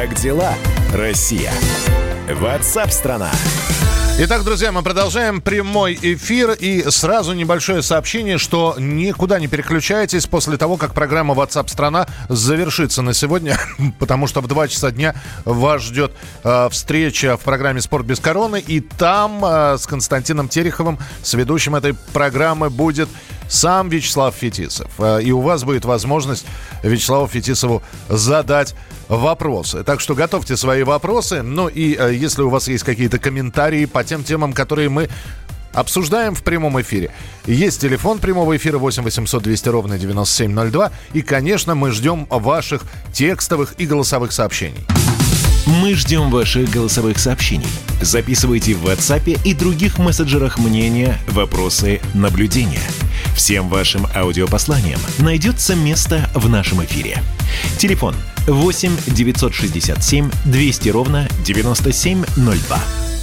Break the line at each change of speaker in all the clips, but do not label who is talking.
Как дела, Россия? Ватсап-страна!
Итак, друзья, мы продолжаем прямой эфир. И сразу небольшое сообщение, что никуда не переключайтесь после того, как программа WhatsApp страна завершится на сегодня, потому что в 2 часа дня вас ждет э, встреча в программе «Спорт без короны». И там э, с Константином Тереховым, с ведущим этой программы, будет сам Вячеслав Фетисов. Э, и у вас будет возможность Вячеславу Фетисову задать вопросы. Так что готовьте свои вопросы. Ну и э, если у вас есть какие-то комментарии по тем темам, которые мы обсуждаем в прямом эфире. Есть телефон прямого эфира 8 800 200 ровно 9702. И, конечно, мы ждем ваших текстовых и голосовых сообщений.
Мы ждем ваших голосовых сообщений. Записывайте в WhatsApp и других мессенджерах мнения, вопросы, наблюдения. Всем вашим аудиопосланиям найдется место в нашем эфире. Телефон 8 967 200 ровно 9702.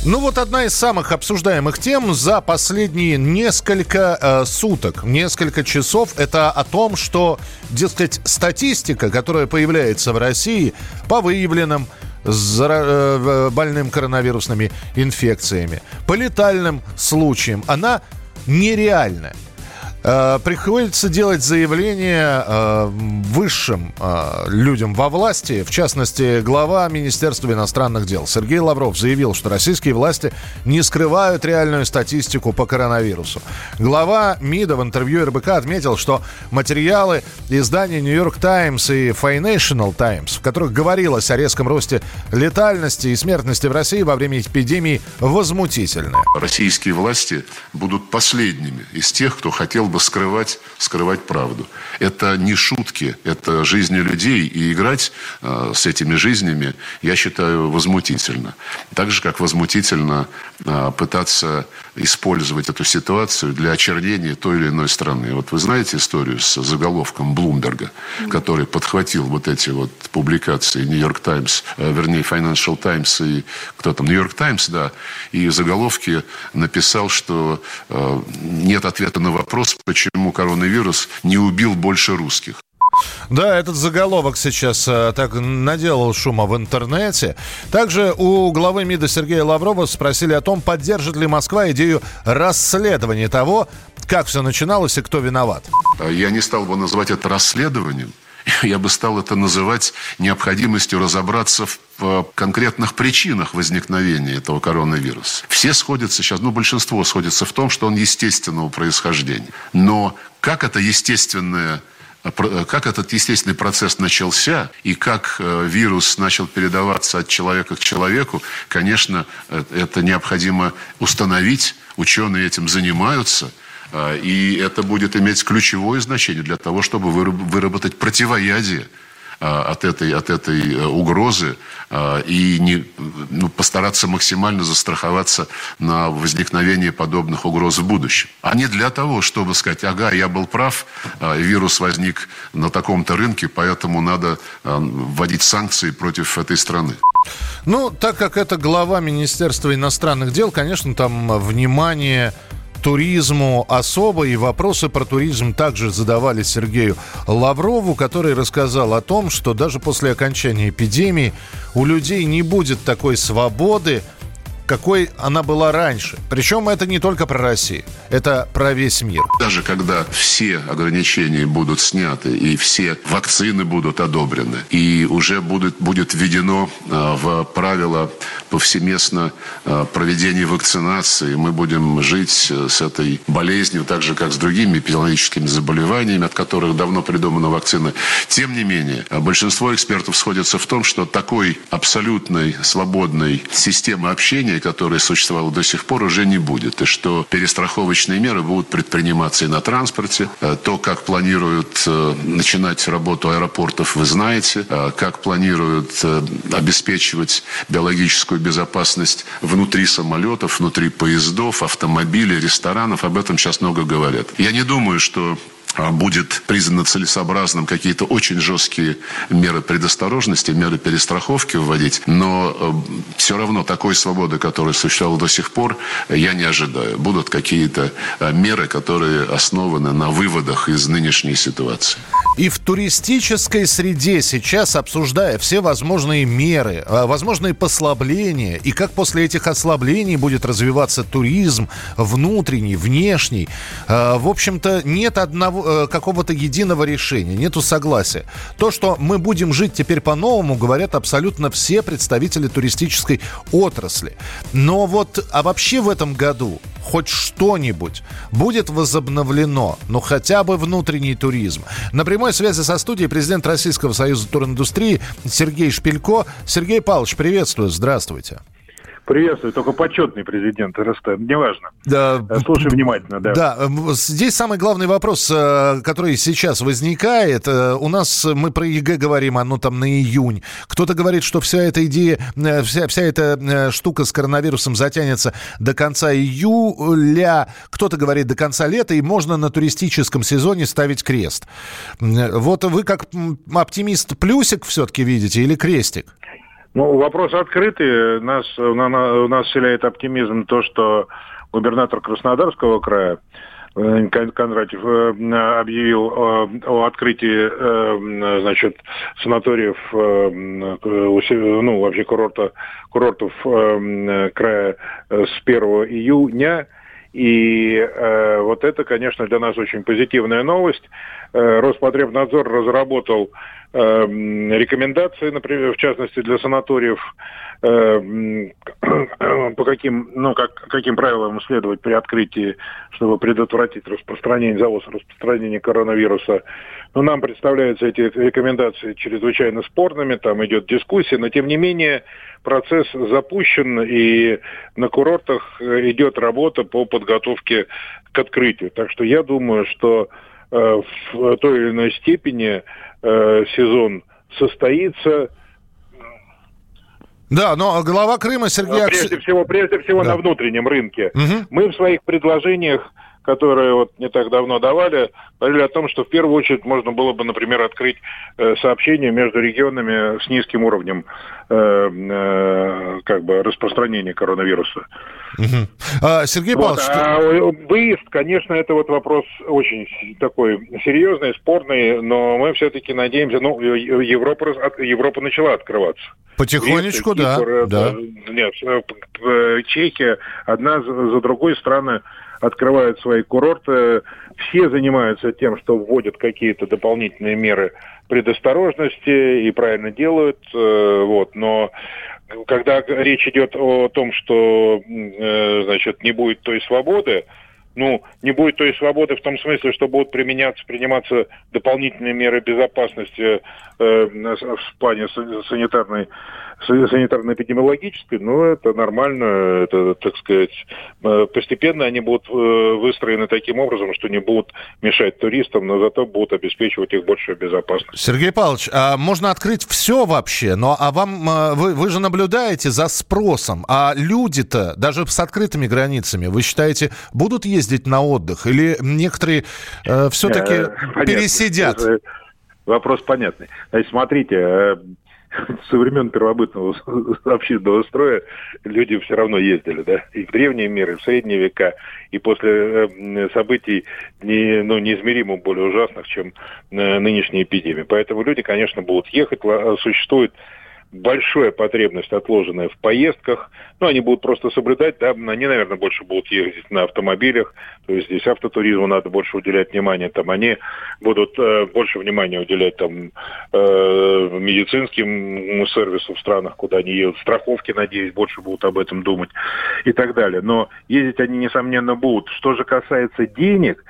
Ну вот одна из самых обсуждаемых тем за последние несколько э, суток, несколько часов, это о том, что, дескать, статистика, которая появляется в России по выявленным э, больным коронавирусными инфекциями, по летальным случаям, она нереальная. Э, приходится делать заявление э, высшим э, людям во власти, в частности, глава Министерства иностранных дел Сергей Лавров заявил, что российские власти не скрывают реальную статистику по коронавирусу. Глава МИДа в интервью РБК отметил, что материалы издания Нью-Йорк Таймс и Financial Times, в которых говорилось о резком росте летальности и смертности в России во время эпидемии, возмутительны.
Российские власти будут последними из тех, кто хотел бы бы скрывать, скрывать правду. Это не шутки, это жизни людей, и играть э, с этими жизнями, я считаю, возмутительно. Так же, как возмутительно э, пытаться использовать эту ситуацию для очернения той или иной страны. Вот вы знаете историю с заголовком Блумберга, который подхватил вот эти вот публикации Нью-Йорк Таймс, э, вернее, Financial Times и кто там, Нью-Йорк Таймс, да, и заголовки написал, что э, нет ответа на вопрос, почему коронавирус не убил больше русских.
Да, этот заголовок сейчас э, так наделал шума в интернете. Также у главы МИДа Сергея Лаврова спросили о том, поддержит ли Москва идею расследования того, как все начиналось и кто виноват.
Я не стал бы называть это расследованием. Я бы стал это называть необходимостью разобраться в конкретных причинах возникновения этого коронавируса. Все сходятся сейчас, ну, большинство сходится в том, что он естественного происхождения. Но как это естественное как этот естественный процесс начался и как э, вирус начал передаваться от человека к человеку, конечно, э, это необходимо установить. Ученые этим занимаются – и это будет иметь ключевое значение для того, чтобы выработать противоядие а, от этой, от этой э, угрозы а, и не, ну, постараться максимально застраховаться на возникновение подобных угроз в будущем. А не для того, чтобы сказать, ага, я был прав, вирус возник на таком-то рынке, поэтому надо вводить санкции против этой страны.
Ну, так как это глава Министерства иностранных дел, конечно, там внимание туризму особо, и вопросы про туризм также задавали Сергею Лаврову, который рассказал о том, что даже после окончания эпидемии у людей не будет такой свободы, какой она была раньше. Причем это не только про Россию, это про весь мир.
Даже когда все ограничения будут сняты и все вакцины будут одобрены, и уже будет, будет введено а, в правила повсеместно а, проведение вакцинации, мы будем жить э, с этой болезнью так же, как с другими эпидемиологическими заболеваниями, от которых давно придумана вакцина. Тем не менее, а, большинство экспертов сходятся в том, что такой абсолютной свободной системы общения положения, которое существовало до сих пор, уже не будет. И что перестраховочные меры будут предприниматься и на транспорте. Э, то, как планируют э, начинать работу аэропортов, вы знаете. Э, как планируют обеспечивать биологическую безопасность внутри самолетов, внутри поездов, автомобилей, ресторанов. Об этом сейчас много говорят. Я не думаю, что будет признано целесообразным какие-то очень жесткие меры предосторожности, меры перестраховки вводить, но э, все равно такой свободы, которая существовала до сих пор, я не ожидаю. Будут какие-то э, меры, которые основаны на выводах из нынешней ситуации.
И в туристической среде сейчас, обсуждая все возможные меры, э, возможные послабления, и как после этих ослаблений будет развиваться туризм, внутренний, внешний, в общем-то, нет одного Э, какого-то единого решения, нету согласия. То, что мы будем жить теперь по-новому, говорят абсолютно все представители туристической отрасли. Но вот, а вообще в этом году хоть что-нибудь будет возобновлено, ну хотя бы внутренний туризм. На прямой связи со студией президент Российского союза туриндустрии Сергей Шпилько. Сергей Павлович, приветствую, здравствуйте.
Приветствую, только почетный президент РСТ, неважно. Да, э, Слушай внимательно, да.
Да, здесь самый главный вопрос, э, который сейчас возникает. Э, у нас, мы про ЕГЭ говорим, оно там на июнь. Кто-то говорит, что вся эта идея, вся, вся эта штука с коронавирусом затянется до конца июля. Кто-то говорит до конца лета, и можно на туристическом сезоне ставить крест. Вот вы как оптимист плюсик все-таки видите или крестик?
Ну, вопрос открытый. Нас, у нас вселяет оптимизм то, что губернатор Краснодарского края э, Кондратьев э, объявил э, о открытии значит, санаториев, ну, вообще курорта, курортов края с 1 июня. И вот это, конечно, для нас очень позитивная новость. Роспотребнадзор разработал рекомендации, например, в частности для санаториев, э, по каким, ну, как, каким правилам следовать при открытии, чтобы предотвратить распространение, завоз распространения коронавируса. Но нам представляются эти рекомендации чрезвычайно спорными, там идет дискуссия, но тем не менее процесс запущен, и на курортах идет работа по подготовке к открытию. Так что я думаю, что в той или иной степени э, сезон состоится.
Да, но глава Крыма Сергей...
Прежде всего, прежде всего да. на внутреннем рынке. Угу. Мы в своих предложениях которые вот не так давно давали, говорили о том, что в первую очередь можно было бы, например, открыть э, сообщение между регионами с низким уровнем э, э, как бы распространения коронавируса.
Угу. А, Сергей Павлович... Вот, а
выезд, конечно, это вот вопрос очень такой серьезный, спорный, но мы все-таки надеемся, ну, Европа, Европа начала открываться.
Потихонечку, Греция, да, Кипр, да.
Нет, Чехия, одна за другой страны открывают свои курорты. Все занимаются тем, что вводят какие-то дополнительные меры предосторожности и правильно делают. Э, вот, но когда речь идет о том, что э, значит, не будет той свободы, ну, не будет той свободы в том смысле, что будут применяться, приниматься дополнительные меры безопасности э, в плане санитарной санитарно-эпидемиологической, но это нормально, это, так сказать, э, постепенно они будут э, выстроены таким образом, что не будут мешать туристам, но зато будут обеспечивать их большую безопасность.
Сергей Павлович, а можно открыть все вообще, но а вам, э, вы, вы же наблюдаете за спросом, а люди-то, даже с открытыми границами, вы считаете, будут ездить на отдых или некоторые э, все-таки пересидят?
Вопрос понятный. Значит, смотрите, со времен первобытного общественного строя люди все равно ездили, да, и в древние миры, и в средние века, и после э, событий не, ну, неизмеримо более ужасных, чем э, нынешняя эпидемия. Поэтому люди, конечно, будут ехать, существует большая потребность отложенная в поездках. Ну, они будут просто соблюдать, да, они, наверное, больше будут ездить на автомобилях, то есть здесь автотуризму надо больше уделять внимание, там они будут э, больше внимания уделять там э, медицинским сервису в странах, куда они едут, страховки, надеюсь, больше будут об этом думать и так далее. Но ездить они, несомненно, будут. Что же касается денег,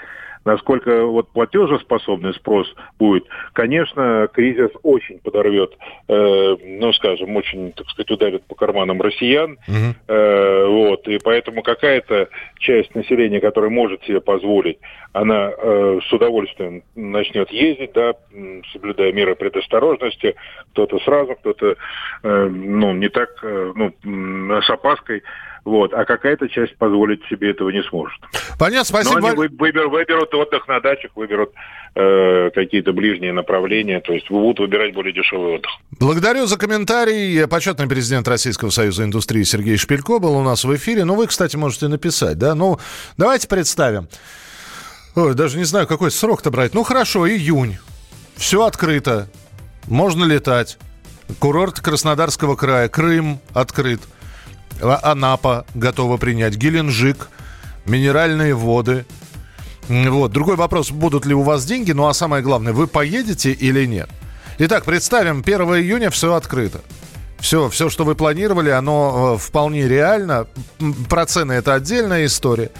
насколько вот платежеспособный спрос будет, конечно, кризис очень подорвет, э, ну, скажем, очень, так сказать, ударит по карманам россиян. Угу. Э, вот, и поэтому какая-то часть населения, которая может себе позволить, она э, с удовольствием начнет ездить, да, соблюдая меры предосторожности, кто-то сразу, кто-то, э, ну, не так, э, ну, с опаской Вот, а какая-то часть позволить себе этого не сможет.
Понятно, спасибо.
Но они выберут, выберут отдых на дачах, выберут э, какие-то ближние направления, то есть будут выбирать более дешевый отдых.
Благодарю за комментарий. Почетный президент Российского союза индустрии Сергей Шпилько был у нас в эфире. Ну, вы, кстати, можете написать, да? Ну, давайте представим. Ой, даже не знаю, какой срок-то брать. Ну, хорошо, июнь. Все открыто. Можно летать. Курорт Краснодарского края. Крым открыт. Анапа готова принять, Геленджик, минеральные воды. Вот. Другой вопрос, будут ли у вас деньги, ну а самое главное, вы поедете или нет. Итак, представим, 1 июня все открыто. Все, все, что вы планировали, оно э, вполне реально. Про цены это отдельная история.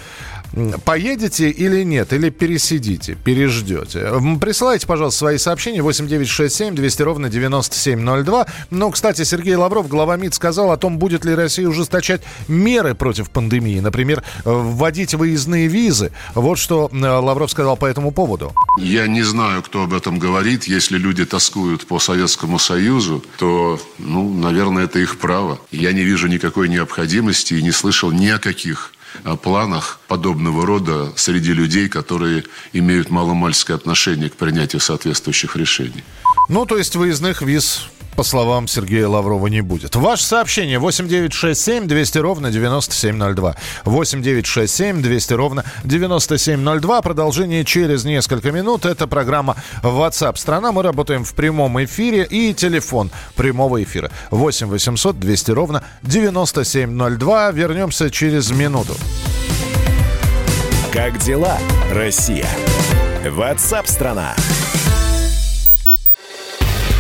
Поедете или нет, или пересидите, переждете. Присылайте, пожалуйста, свои сообщения 8967 200 ровно 9702. Ну, кстати, Сергей Лавров, глава МИД, сказал о том, будет ли Россия ужесточать меры против пандемии. Например, вводить выездные визы. Вот что э, Лавров сказал по этому поводу.
Я не знаю, кто об этом говорит. Если люди тоскуют по Советскому Союзу, то, ну, наверное, это их право. Я не вижу никакой необходимости и не слышал ни о каких планах подобного рода среди людей, которые имеют маломальское отношение к принятию соответствующих решений.
Ну, то есть выездных виз по словам Сергея Лаврова, не будет. Ваше сообщение 8967 200 ровно 9702. 8967 200 ровно 9702. Продолжение через несколько минут. Это программа WhatsApp страна. Мы работаем в прямом эфире и телефон прямого эфира 8 800 200 ровно 9702. Вернемся через минуту.
Как дела, Россия? WhatsApp страна.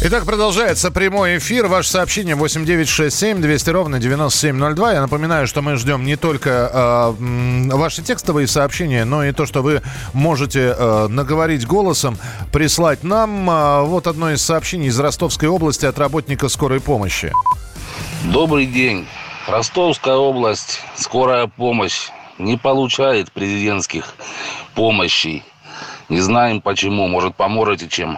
Итак, продолжается прямой эфир. Ваше сообщение 8967 200 ровно 9702. Я напоминаю, что мы ждем не только э, ваши текстовые сообщения, но и то, что вы можете э, наговорить голосом, прислать нам. Э, вот одно из сообщений из Ростовской области от работника скорой помощи.
Добрый день. Ростовская область, скорая помощь не получает президентских помощей. Не знаем почему. Может, поможете чем?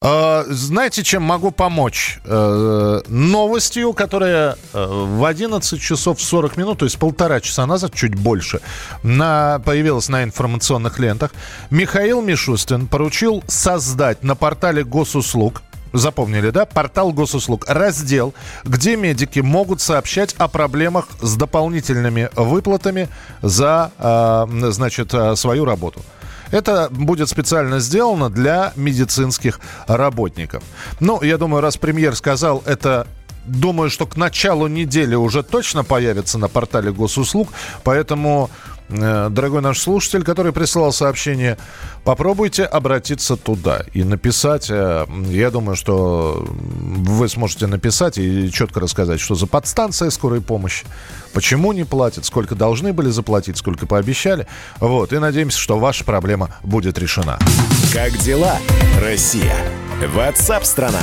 А, знаете, чем могу помочь? Э, новостью, которая э, в 11 часов 40 минут, то есть полтора часа назад, чуть больше, на, появилась на информационных лентах. Михаил Мишустин поручил создать на портале госуслуг Запомнили, да? Портал госуслуг. Раздел, где медики могут сообщать о проблемах с дополнительными выплатами за, э, значит, свою работу. Это будет специально сделано для медицинских работников. Ну, я думаю, раз премьер сказал это думаю, что к началу недели уже точно появится на портале госуслуг, поэтому дорогой наш слушатель, который прислал сообщение, попробуйте обратиться туда и написать. Э, я думаю, что вы сможете написать и четко рассказать, что за подстанция скорой помощи, почему не платят, сколько должны были заплатить, сколько пообещали. Вот, и надеемся, что ваша проблема будет решена.
Как дела, Россия? Ватсап-страна!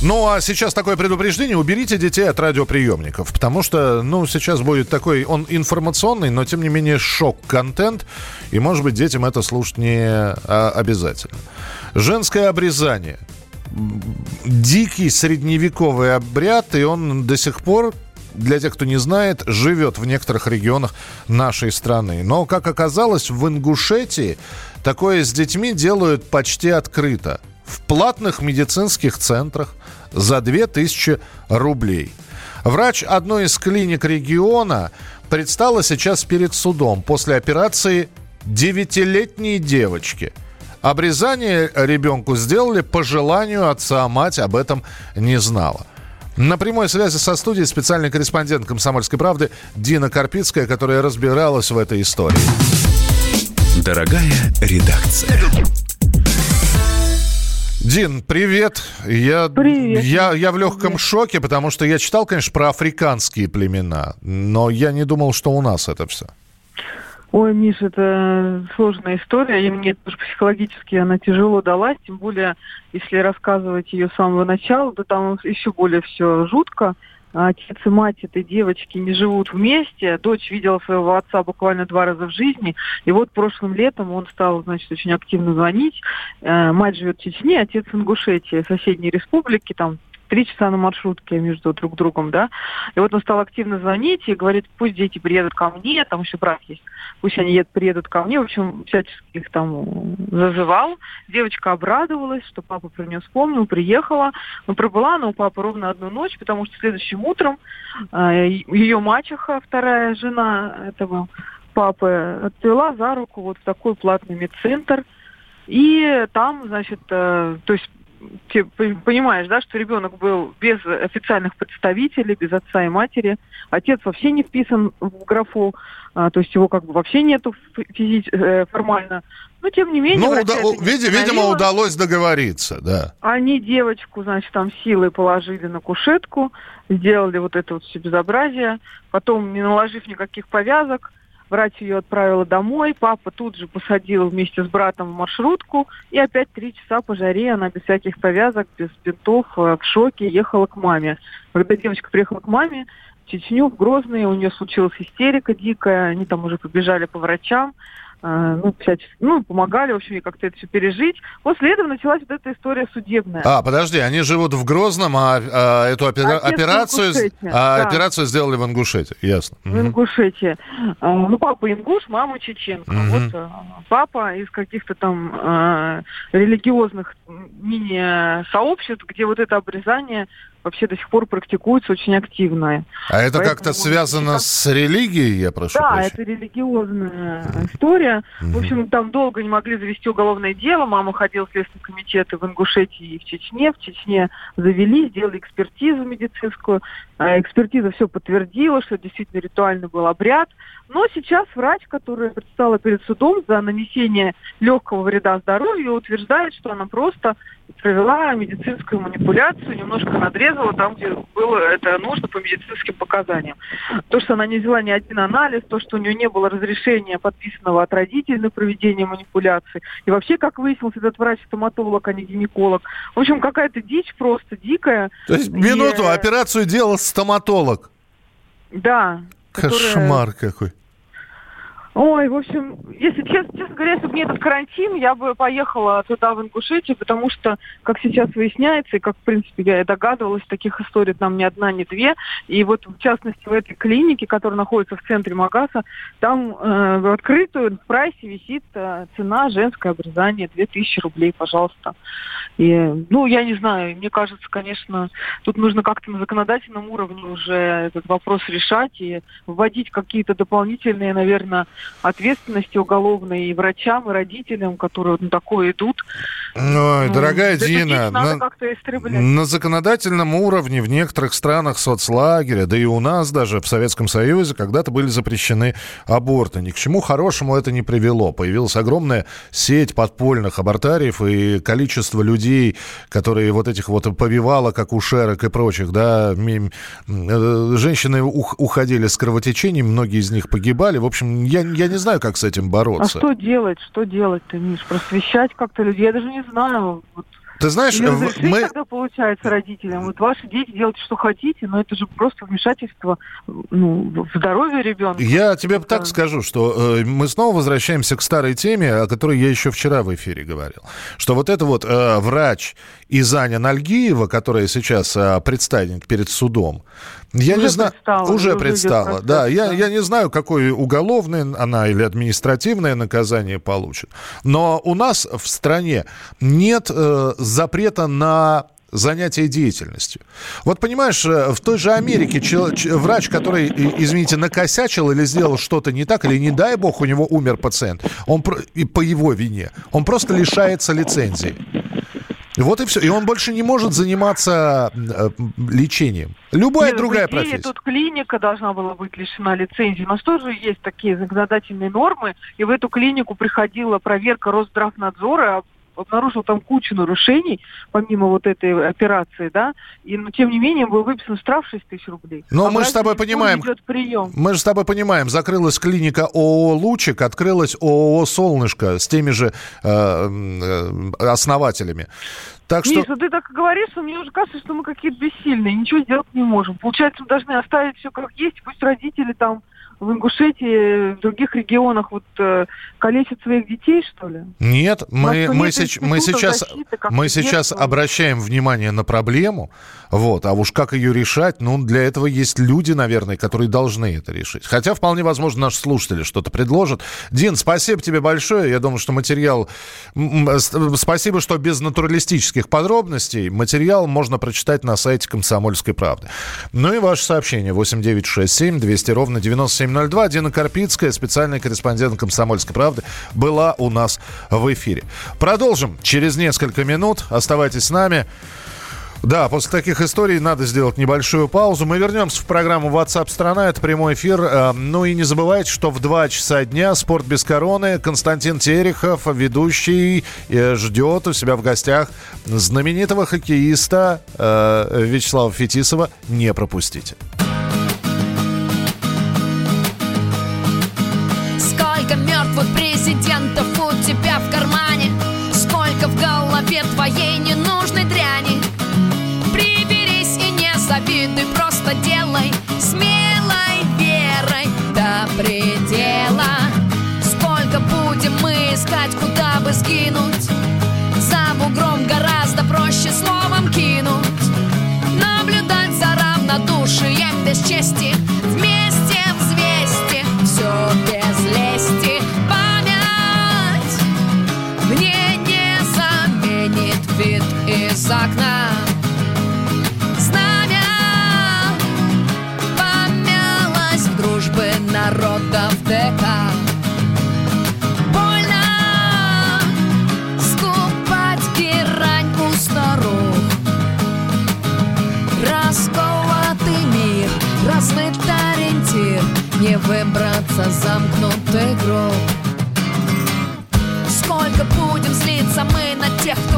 Ну, а сейчас такое предупреждение. Уберите детей от радиоприемников. Потому что, ну, сейчас будет такой, он информационный, но, тем не менее, шок-контент. И, может быть, детям это слушать не а, обязательно. Женское обрезание. Дикий средневековый обряд, и он до сих пор для тех, кто не знает, живет в некоторых регионах нашей страны. Но, как оказалось, в Ингушетии такое с детьми делают почти открыто в платных медицинских центрах за 2000 рублей. Врач одной из клиник региона предстала сейчас перед судом после операции девятилетней девочки. Обрезание ребенку сделали по желанию отца, а мать об этом не знала. На прямой связи со студией специальный корреспондент «Комсомольской правды» Дина Карпицкая, которая разбиралась в этой истории.
Дорогая редакция.
Дин, привет. Я,
Привет.
Я, я в легком шоке, потому что я читал, конечно, про африканские племена, но я не думал, что у нас это все.
Ой, Миш, это сложная история, и мне тоже психологически она тяжело далась, тем более, если рассказывать ее с самого начала, то там еще более все жутко. Отец и мать этой девочки не живут вместе. Дочь видела своего отца буквально два раза в жизни. И вот прошлым летом он стал, значит, очень активно звонить. Э, Мать живет в Чечне, отец в Ингушетии, соседней республики, там три часа на маршрутке между друг другом, да. И вот он стал активно звонить и говорит, пусть дети приедут ко мне, там еще брат есть, пусть они едут, приедут ко мне. В общем, всячески их там зазывал. Девочка обрадовалась, что папа про нее вспомнил, приехала. Но пробыла она у папы ровно одну ночь, потому что следующим утром э, ее мачеха, вторая жена этого папы, отвела за руку вот в такой платный медцентр. И там, значит, э, то есть ты понимаешь, да, что ребенок был без официальных представителей, без отца и матери. Отец вообще не вписан в графу, а, то есть его как бы вообще нету физи- э, формально. Но тем не менее...
Ну, уда- види- видимо, удалось договориться, да.
Они девочку, значит, там силой положили на кушетку, сделали вот это вот все безобразие. Потом, не наложив никаких повязок, врач ее отправила домой. Папа тут же посадил вместе с братом в маршрутку. И опять три часа по жаре она без всяких повязок, без бинтов, э, в шоке ехала к маме. Когда девочка приехала к маме, в Чечню, в Грозный, у нее случилась истерика дикая. Они там уже побежали по врачам ну, всячески, ну, помогали, в общем, как-то это все пережить. После этого началась вот эта история судебная.
А, подожди, они живут в Грозном, а, а эту опера-
Отец
операцию, а
да.
операцию сделали в Ингушете. Ясно.
в
Мгм.
Ингушетии. А, Ну, папа ингуш, мама чеченка.
Мгм.
Вот э, папа из каких-то там э, религиозных мини-сообществ, где вот это обрезание вообще до сих пор практикуется очень активно.
А это
Поэтому,
как-то связано
сейчас-
с религией, я прошу
да,
прощения?
это религиозная история.
Мгм.
В общем, там долго не могли завести уголовное дело. Мама ходила в Следственный комитет в Ингушетии, и в Чечне. В Чечне завели, сделали экспертизу медицинскую. А Экспертиза все подтвердила, что действительно ритуальный был обряд. Но сейчас врач, которая предстала перед судом за нанесение легкого вреда здоровью, утверждает, что она просто провела медицинскую манипуляцию, немножко надрезала там, где было это нужно по медицинским показаниям. То, что она не взяла ни один анализ, то, что у нее не было разрешения, подписанного от родителей на проведение манипуляций. И вообще, как выяснилось, этот врач-стоматолог, а не гинеколог. В общем, какая-то дичь просто дикая.
То есть,
И,
минуту,
э,
операцию делал стоматолог.
Да.
Кошмар какой.
Ой, в общем, если честно, честно говоря, если бы не этот карантин, я бы поехала туда, в Ингушетию, потому что, как сейчас выясняется, и как, в принципе, я и догадывалась, таких историй там ни одна, ни две. И вот, в частности, в этой клинике, которая находится в центре Магаса, там э, в открытую в прайсе висит э, цена женское обрезание 2000 рублей, пожалуйста. И, ну, я не знаю, мне кажется, конечно, тут нужно как-то на законодательном уровне уже этот вопрос решать и вводить какие-то дополнительные, наверное, ответственности уголовные и врачам, и родителям, которые вот на такое идут.
Ой,
Ну,
дорогая
эту
Дина, на-. На законодательном уровне в некоторых странах соцлагеря, да и у нас даже в Советском Союзе когда-то были запрещены аборты. Ни к чему хорошему это не привело. Появилась огромная сеть подпольных абортариев и количество людей, которые вот этих вот повивалок, акушерок и прочих, да, э, женщины ух- уходили с кровотечением, многие из них погибали. В общем, я, я не знаю, как с этим
А
бороться.
что делать? Что делать-то, Миш? Просвещать как-то людей? Я даже не знаю. Вот.
Ты знаешь, в- мы...
тогда, получается, родителям. Вот ваши дети делайте, что хотите, но это же просто вмешательство ну, в здоровье ребенка.
Я тебе так скажу, что э, мы снова возвращаемся к старой теме, о которой я еще вчера в эфире говорил. Что вот это вот э, врач из Аня Нальгиева, которая сейчас э, предстанет перед судом, я
Уже
не знаю, уже предстала, да, я, я не знаю, какое уголовное она или административное наказание получит, но у нас в стране нет э, запрета на занятие деятельностью. Вот понимаешь, э, в той же Америке чел- ч- врач, который, извините, накосячил или сделал что-то не так, или не дай бог у него умер пациент, он по его вине, он просто лишается лицензии. Вот и все. И он больше не может заниматься э, лечением. Любая
Нет,
другая
идее,
профессия.
Тут клиника должна была быть лишена лицензии. У нас тоже есть такие законодательные нормы. И в эту клинику приходила проверка Росздравнадзора, обнаружил там кучу нарушений, помимо вот этой операции, да, и, но тем не менее был выписан штраф 6 тысяч рублей.
Но
А
мы же с тобой понимаем-
прием.
Мы же с тобой понимаем, закрылась клиника ООО «Лучик», открылась ООО «Солнышко» с теми же э, э, основателями. Так что...
Миша, ты так говоришь, что мне уже кажется, что мы какие-то бессильные, ничего сделать не можем. Получается, мы должны оставить все как есть, пусть родители там в Ингушетии, в других регионах вот э, калечат своих детей, что ли?
Нет, мы, мы, сеч- мы сейчас,
защиты,
мы сейчас обращаем внимание на проблему, вот, а уж как ее решать, ну, для этого есть люди, наверное, которые должны это решить. Хотя, вполне возможно, наши слушатели что-то предложат. Дин, спасибо тебе большое. Я думаю, что материал... Спасибо, что без натуралистических подробностей. Материал можно прочитать на сайте «Комсомольской правды». Ну и ваше сообщение 8967 200 ровно 9702. Дина Карпицкая, специальный корреспондент «Комсомольской правды», была у нас в эфире. Продолжим через несколько минут. Оставайтесь с нами. Да, после таких историй надо сделать небольшую паузу. Мы вернемся в программу WhatsApp страна. Это прямой эфир. Э, Ну и не забывайте, что в 2 часа дня спорт без короны. Константин Терехов, ведущий, э, ждет у себя в гостях знаменитого хоккеиста э, Вячеслава Фетисова. Не пропустите.
Голове выбраться замкнутый гроб. Сколько будем злиться мы на тех, кто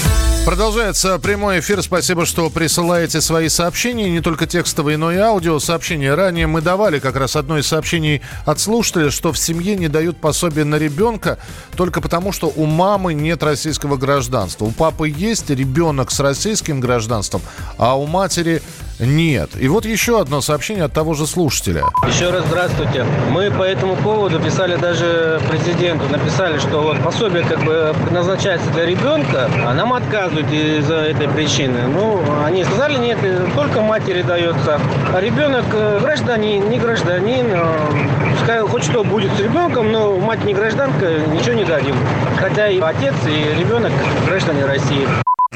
Продолжается прямой эфир. Спасибо, что присылаете свои сообщения, не только текстовые, но и аудио сообщения. Ранее мы давали как раз одно из сообщений от слушателя, что в семье не дают пособие на ребенка только потому, что у мамы нет российского гражданства. У папы есть ребенок с российским гражданством, а у матери нет. И вот еще одно сообщение от того же слушателя.
Еще раз здравствуйте. Мы по этому поводу писали даже президенту, написали, что вот пособие как бы предназначается для ребенка, а нам отказывают из-за этой причины. Ну, они сказали, нет, только матери дается. А ребенок э, гражданин, не гражданин, э, пускай хоть что будет с ребенком, но мать не гражданка, ничего не дадим. Хотя и отец, и ребенок граждане России.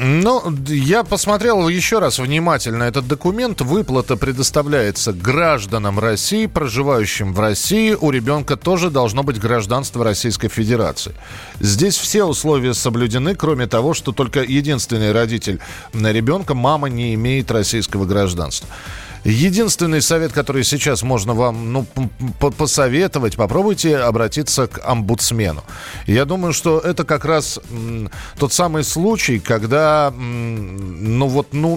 Ну, я посмотрел еще раз внимательно этот документ. Выплата предоставляется гражданам России, проживающим в России. У ребенка тоже должно быть гражданство Российской Федерации. Здесь все условия соблюдены, кроме того, что только единственный родитель на ребенка, мама, не имеет российского гражданства. Единственный совет, который сейчас можно вам ну, посоветовать, попробуйте обратиться к омбудсмену. Я думаю, что это как раз тот самый случай, когда, ну вот, ну,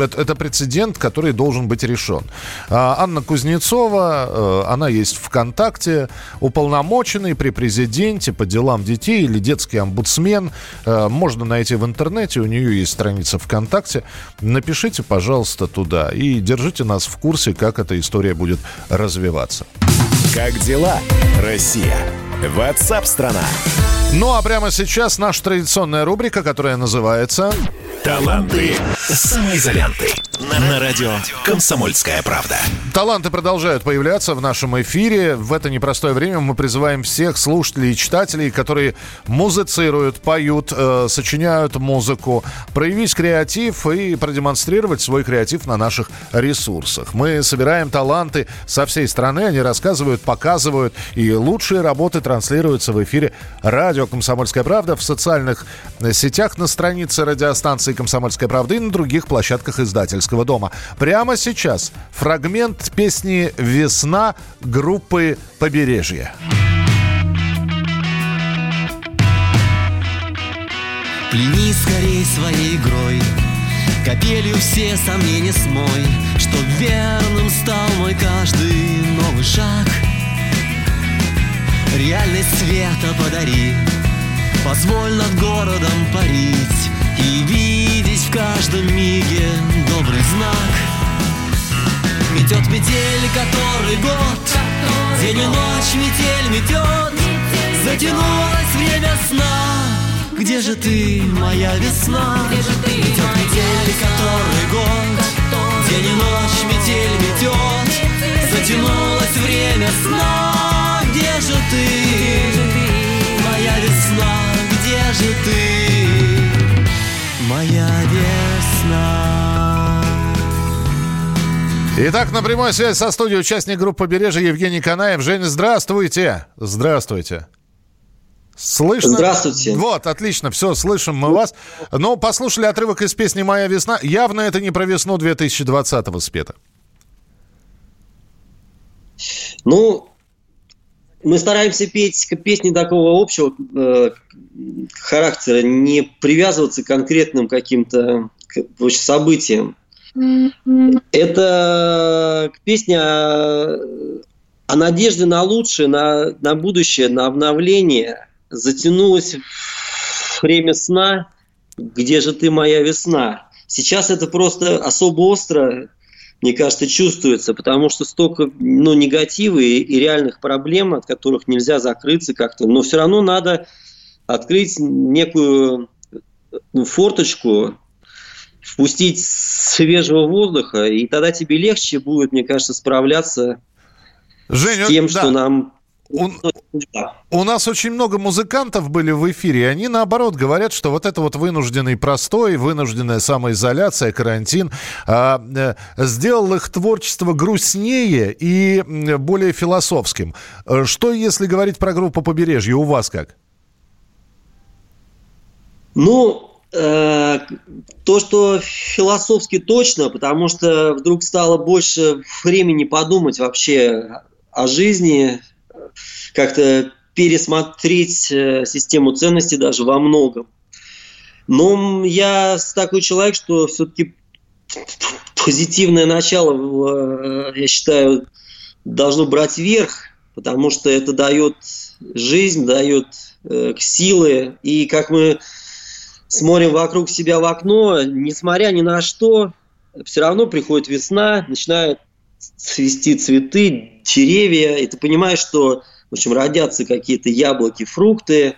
это, это прецедент, который должен быть решен. А, Анна Кузнецова, э, она есть ВКонтакте, уполномоченный при президенте по делам детей или детский омбудсмен. Э, можно найти в интернете, у нее есть страница ВКонтакте. Напишите, пожалуйста, туда и держите нас в курсе, как эта история будет развиваться.
Как дела, Россия? Ватсап-страна!
Ну а прямо сейчас наша традиционная рубрика, которая называется...
Таланты самоизоленты. На радио «Комсомольская правда».
Таланты продолжают появляться в нашем эфире. В это непростое время мы призываем всех слушателей и читателей, которые музицируют, поют, э, сочиняют музыку, проявить креатив и продемонстрировать свой креатив на наших ресурсах. Мы собираем таланты со всей страны, они рассказывают, показывают, и лучшие работы транслируются в эфире радио «Комсомольская правда» в социальных сетях на странице радиостанции «Комсомольская правда» и на других площадках издательского дома. Прямо сейчас фрагмент песни «Весна» группы «Побережье».
Плени скорей своей игрой Капелью все сомнения смой Что верным стал мой каждый новый шаг Реальность света подари. Позволь над городом парить И видеть в каждом миге добрый знак. Метет метель, который год. День и ночь метель метет. Затянулось время сна. Где же ты, моя весна? Метет метель, который год. День и ночь метель метет. Затянулось время сна Где же ты, моя весна? Где же ты, моя весна?
Итак, на прямой связи со студией участник группы «Побережье» Евгений Канаев. Женя, здравствуйте. Здравствуйте. Слышно?
Здравствуйте.
Вот, отлично, все, слышим мы вас. Ну, послушали отрывок из песни «Моя весна». Явно это не про весну 2020-го спета.
Ну, мы стараемся петь песни такого общего э, характера, не привязываться к конкретным каким-то событиям. Это песня о, о надежде на лучшее, на, на будущее, на обновление. Затянулось время сна. Где же ты, моя весна? Сейчас это просто особо остро мне кажется, чувствуется, потому что столько ну, негатива и, и реальных проблем, от которых нельзя закрыться как-то. Но все равно надо открыть некую ну, форточку, впустить свежего воздуха, и тогда тебе легче будет, мне кажется, справляться
Женя,
с тем,
да.
что нам
у, у нас очень много музыкантов были в эфире, и они наоборот говорят, что вот это вот вынужденный простой, вынужденная самоизоляция, карантин а, э, сделал их творчество грустнее и более философским. Что если говорить про группу «Побережье», у вас как?
Ну, э, то, что философски точно, потому что вдруг стало больше времени подумать вообще о жизни, как-то пересмотреть э, систему ценностей даже во многом. Но я такой человек, что все-таки позитивное начало, я считаю, должно брать верх, потому что это дает жизнь, дает э, силы. И как мы смотрим вокруг себя в окно, несмотря ни на что, все равно приходит весна, начинают цвести цветы, деревья, и ты понимаешь, что в общем, родятся какие-то яблоки, фрукты,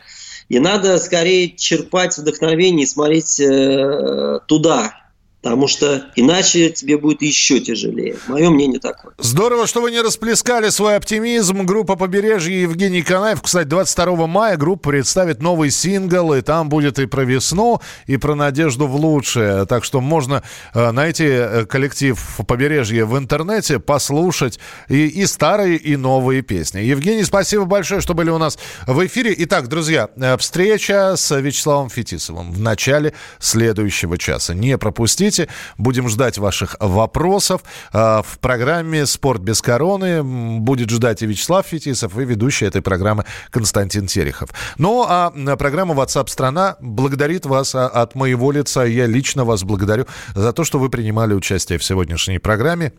и надо скорее черпать вдохновение и смотреть э, туда, Потому что иначе тебе будет еще тяжелее. Мое мнение такое.
Здорово, что вы не расплескали свой оптимизм. Группа «Побережье» Евгений Канаев. Кстати, 22 мая группа представит новый сингл, и там будет и про весну, и про надежду в лучшее. Так что можно э, найти э, коллектив «Побережье» в интернете, послушать и, и старые, и новые песни. Евгений, спасибо большое, что были у нас в эфире. Итак, друзья, э, встреча с Вячеславом Фетисовым в начале следующего часа. Не пропустите пишите. Будем ждать ваших вопросов. А, в программе «Спорт без короны» будет ждать и Вячеслав Фетисов, и ведущий этой программы Константин Терехов. Ну, а программа WhatsApp страна благодарит вас а, от моего лица. Я лично вас благодарю за то, что вы принимали участие в сегодняшней программе.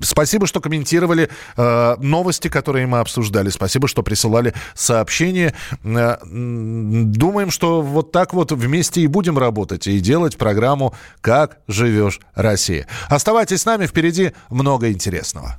Спасибо, что комментировали э, новости, которые мы обсуждали. Спасибо, что присылали сообщения. Э, думаем, что вот так вот вместе и будем работать и делать программу «Как живешь, Россия». Оставайтесь с нами, впереди много интересного.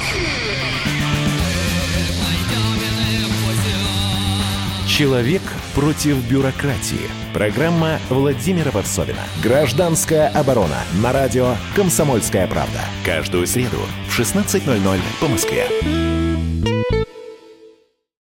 Человек против бюрократии. Программа Владимира Варсовина. Гражданская оборона. На радио «Комсомольская правда». Каждую среду в 16.00 по Москве.